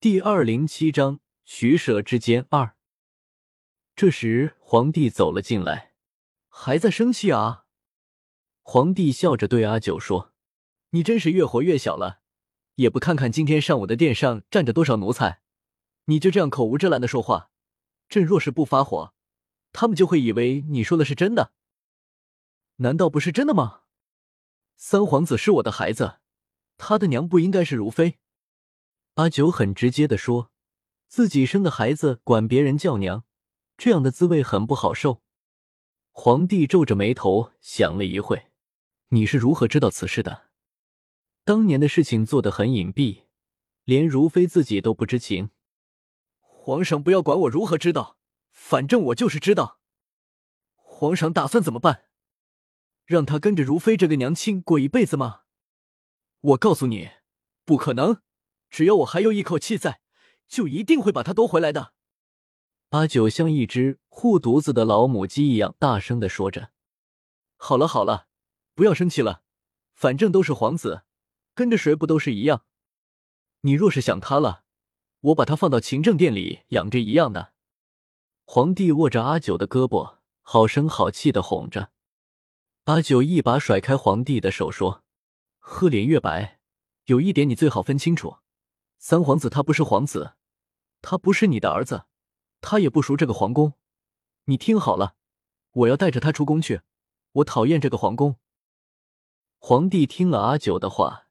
第二零七章取舍之间二。这时，皇帝走了进来，还在生气啊？皇帝笑着对阿九说：“你真是越活越小了，也不看看今天上午的殿上站着多少奴才，你就这样口无遮拦的说话。朕若是不发火，他们就会以为你说的是真的。难道不是真的吗？三皇子是我的孩子，他的娘不应该是如妃。”阿九很直接的说：“自己生的孩子管别人叫娘，这样的滋味很不好受。”皇帝皱着眉头想了一会：“你是如何知道此事的？当年的事情做得很隐蔽，连如妃自己都不知情。皇上不要管我如何知道，反正我就是知道。皇上打算怎么办？让他跟着如妃这个娘亲过一辈子吗？我告诉你，不可能。”只要我还有一口气在，就一定会把他夺回来的。阿九像一只护犊子的老母鸡一样大声的说着：“好了好了，不要生气了，反正都是皇子，跟着谁不都是一样？你若是想他了，我把他放到勤政殿里养着一样的。”皇帝握着阿九的胳膊，好声好气的哄着。阿九一把甩开皇帝的手，说：“赫连月白，有一点你最好分清楚。”三皇子他不是皇子，他不是你的儿子，他也不熟这个皇宫。你听好了，我要带着他出宫去。我讨厌这个皇宫。皇帝听了阿九的话，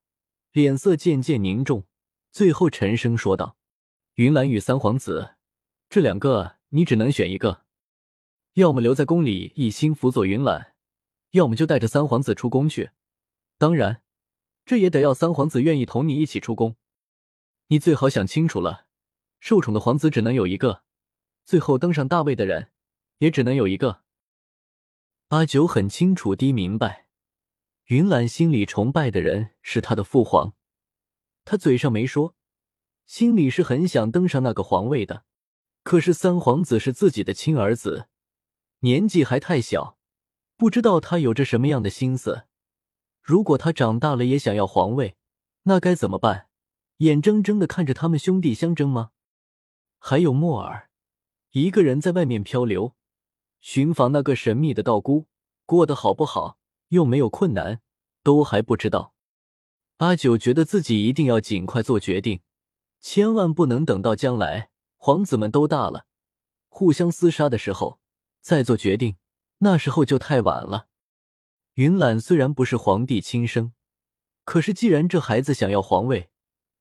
脸色渐渐凝重，最后沉声说道：“云岚与三皇子，这两个你只能选一个，要么留在宫里一心辅佐云岚，要么就带着三皇子出宫去。当然，这也得要三皇子愿意同你一起出宫。”你最好想清楚了，受宠的皇子只能有一个，最后登上大位的人也只能有一个。阿九很清楚地明白，云岚心里崇拜的人是他的父皇，他嘴上没说，心里是很想登上那个皇位的。可是三皇子是自己的亲儿子，年纪还太小，不知道他有着什么样的心思。如果他长大了也想要皇位，那该怎么办？眼睁睁的看着他们兄弟相争吗？还有莫尔，一个人在外面漂流，寻访那个神秘的道姑，过得好不好？又没有困难，都还不知道。阿九觉得自己一定要尽快做决定，千万不能等到将来皇子们都大了，互相厮杀的时候再做决定，那时候就太晚了。云岚虽然不是皇帝亲生，可是既然这孩子想要皇位，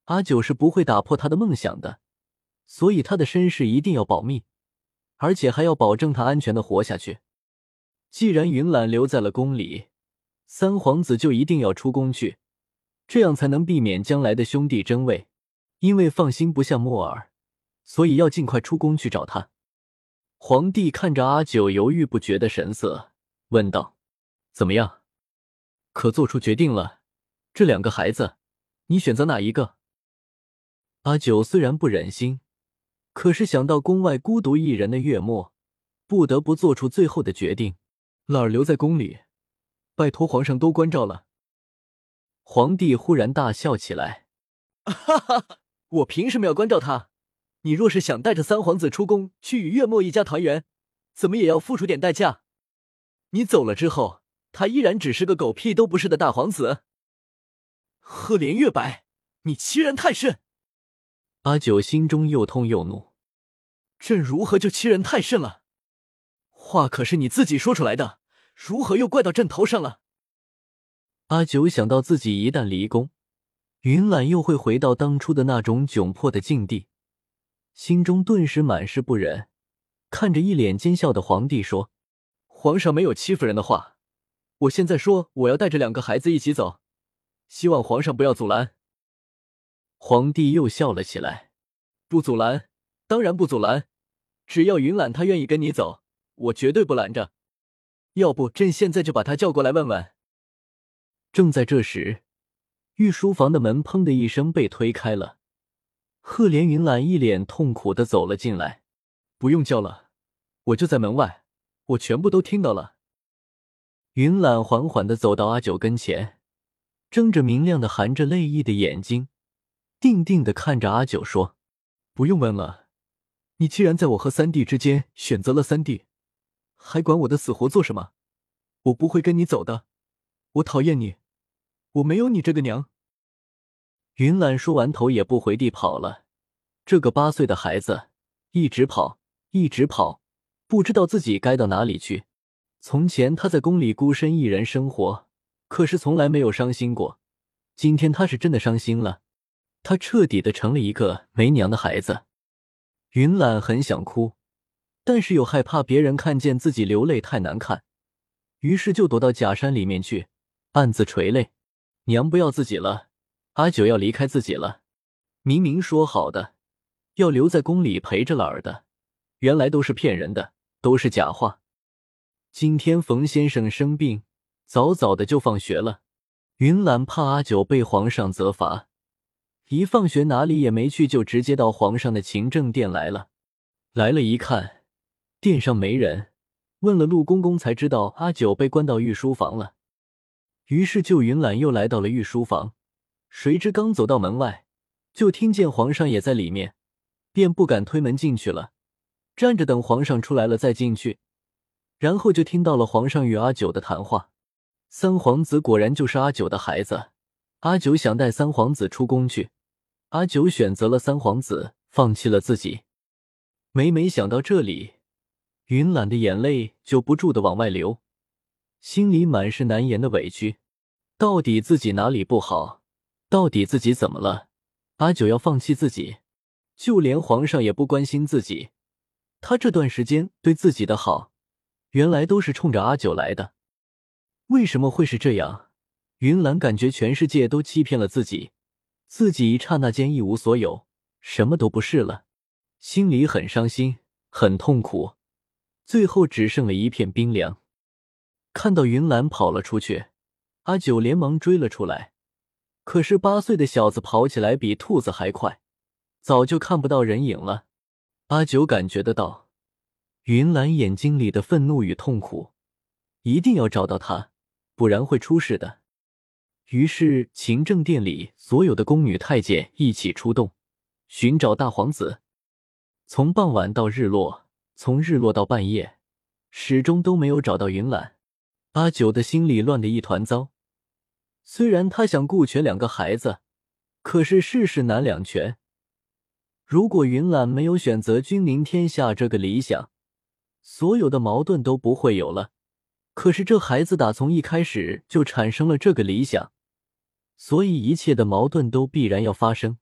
阿九是不会打破他的梦想的，所以他的身世一定要保密，而且还要保证他安全的活下去。既然云岚留在了宫里，三皇子就一定要出宫去，这样才能避免将来的兄弟争位。因为放心不下莫尔，所以要尽快出宫去找他。皇帝看着阿九犹豫不决的神色，问道：“怎么样？可做出决定了？这两个孩子，你选择哪一个？”阿九虽然不忍心，可是想到宫外孤独一人的月末，不得不做出最后的决定。老儿留在宫里，拜托皇上多关照了。皇帝忽然大笑起来：“哈哈，我凭什么要关照他？你若是想带着三皇子出宫去与月末一家团圆，怎么也要付出点代价。你走了之后，他依然只是个狗屁都不是的大皇子。赫连月白，你欺人太甚！”阿九心中又痛又怒，朕如何就欺人太甚了？话可是你自己说出来的，如何又怪到朕头上了？阿九想到自己一旦离宫，云岚又会回到当初的那种窘迫的境地，心中顿时满是不忍。看着一脸奸笑的皇帝说：“皇上没有欺负人的话，我现在说我要带着两个孩子一起走，希望皇上不要阻拦。”皇帝又笑了起来，不阻拦，当然不阻拦。只要云岚她愿意跟你走，我绝对不拦着。要不，朕现在就把她叫过来问问。正在这时，御书房的门砰的一声被推开了，赫连云岚一脸痛苦的走了进来。不用叫了，我就在门外，我全部都听到了。云岚缓缓的走到阿九跟前，睁着明亮的、含着泪意的眼睛。定定的看着阿九说：“不用问了，你既然在我和三弟之间选择了三弟，还管我的死活做什么？我不会跟你走的，我讨厌你，我没有你这个娘。云岚说完，头也不回地跑了。这个八岁的孩子一直跑，一直跑，不知道自己该到哪里去。从前他在宫里孤身一人生活，可是从来没有伤心过。今天他是真的伤心了，他彻底的成了一个没娘的孩子。云岚很想哭，但是又害怕别人看见自己流泪太难看，于是就躲到假山里面去，暗自垂泪。娘不要自己了，阿九要离开自己了。明明说好的要留在宫里陪着了儿的，原来都是骗人的，都是假话。今天冯先生生病，早早的就放学了。云岚怕阿九被皇上责罚，一放学哪里也没去，就直接到皇上的勤政殿来了。来了一看，殿上没人，问了陆公公才知道阿九被关到御书房了。于是就云岚又来到了御书房，谁知刚走到门外，就听见皇上也在里面，便不敢推门进去了，站着等皇上出来了再进去。然后就听到了皇上与阿九的谈话。三皇子果然就是阿九的孩子。阿九想带三皇子出宫去，阿九选择了三皇子，放弃了自己。每每想到这里，云岚的眼泪就不住的往外流，心里满是难言的委屈。到底自己哪里不好？到底自己怎么了？阿九要放弃自己，就连皇上也不关心自己。他这段时间对自己的好。原来都是冲着阿九来的，为什么会是这样？云岚感觉全世界都欺骗了自己，自己一刹那间一无所有，什么都不是了，心里很伤心，很痛苦，最后只剩了一片冰凉。看到云岚跑了出去，阿九连忙追了出来，可是八岁的小子跑起来比兔子还快，早就看不到人影了。阿九感觉得到。云岚眼睛里的愤怒与痛苦，一定要找到他，不然会出事的。于是，勤政殿里所有的宫女太监一起出动，寻找大皇子。从傍晚到日落，从日落到半夜，始终都没有找到云岚。阿九的心里乱得一团糟。虽然他想顾全两个孩子，可是世事难两全。如果云岚没有选择君临天下这个理想，所有的矛盾都不会有了，可是这孩子打从一开始就产生了这个理想，所以一切的矛盾都必然要发生。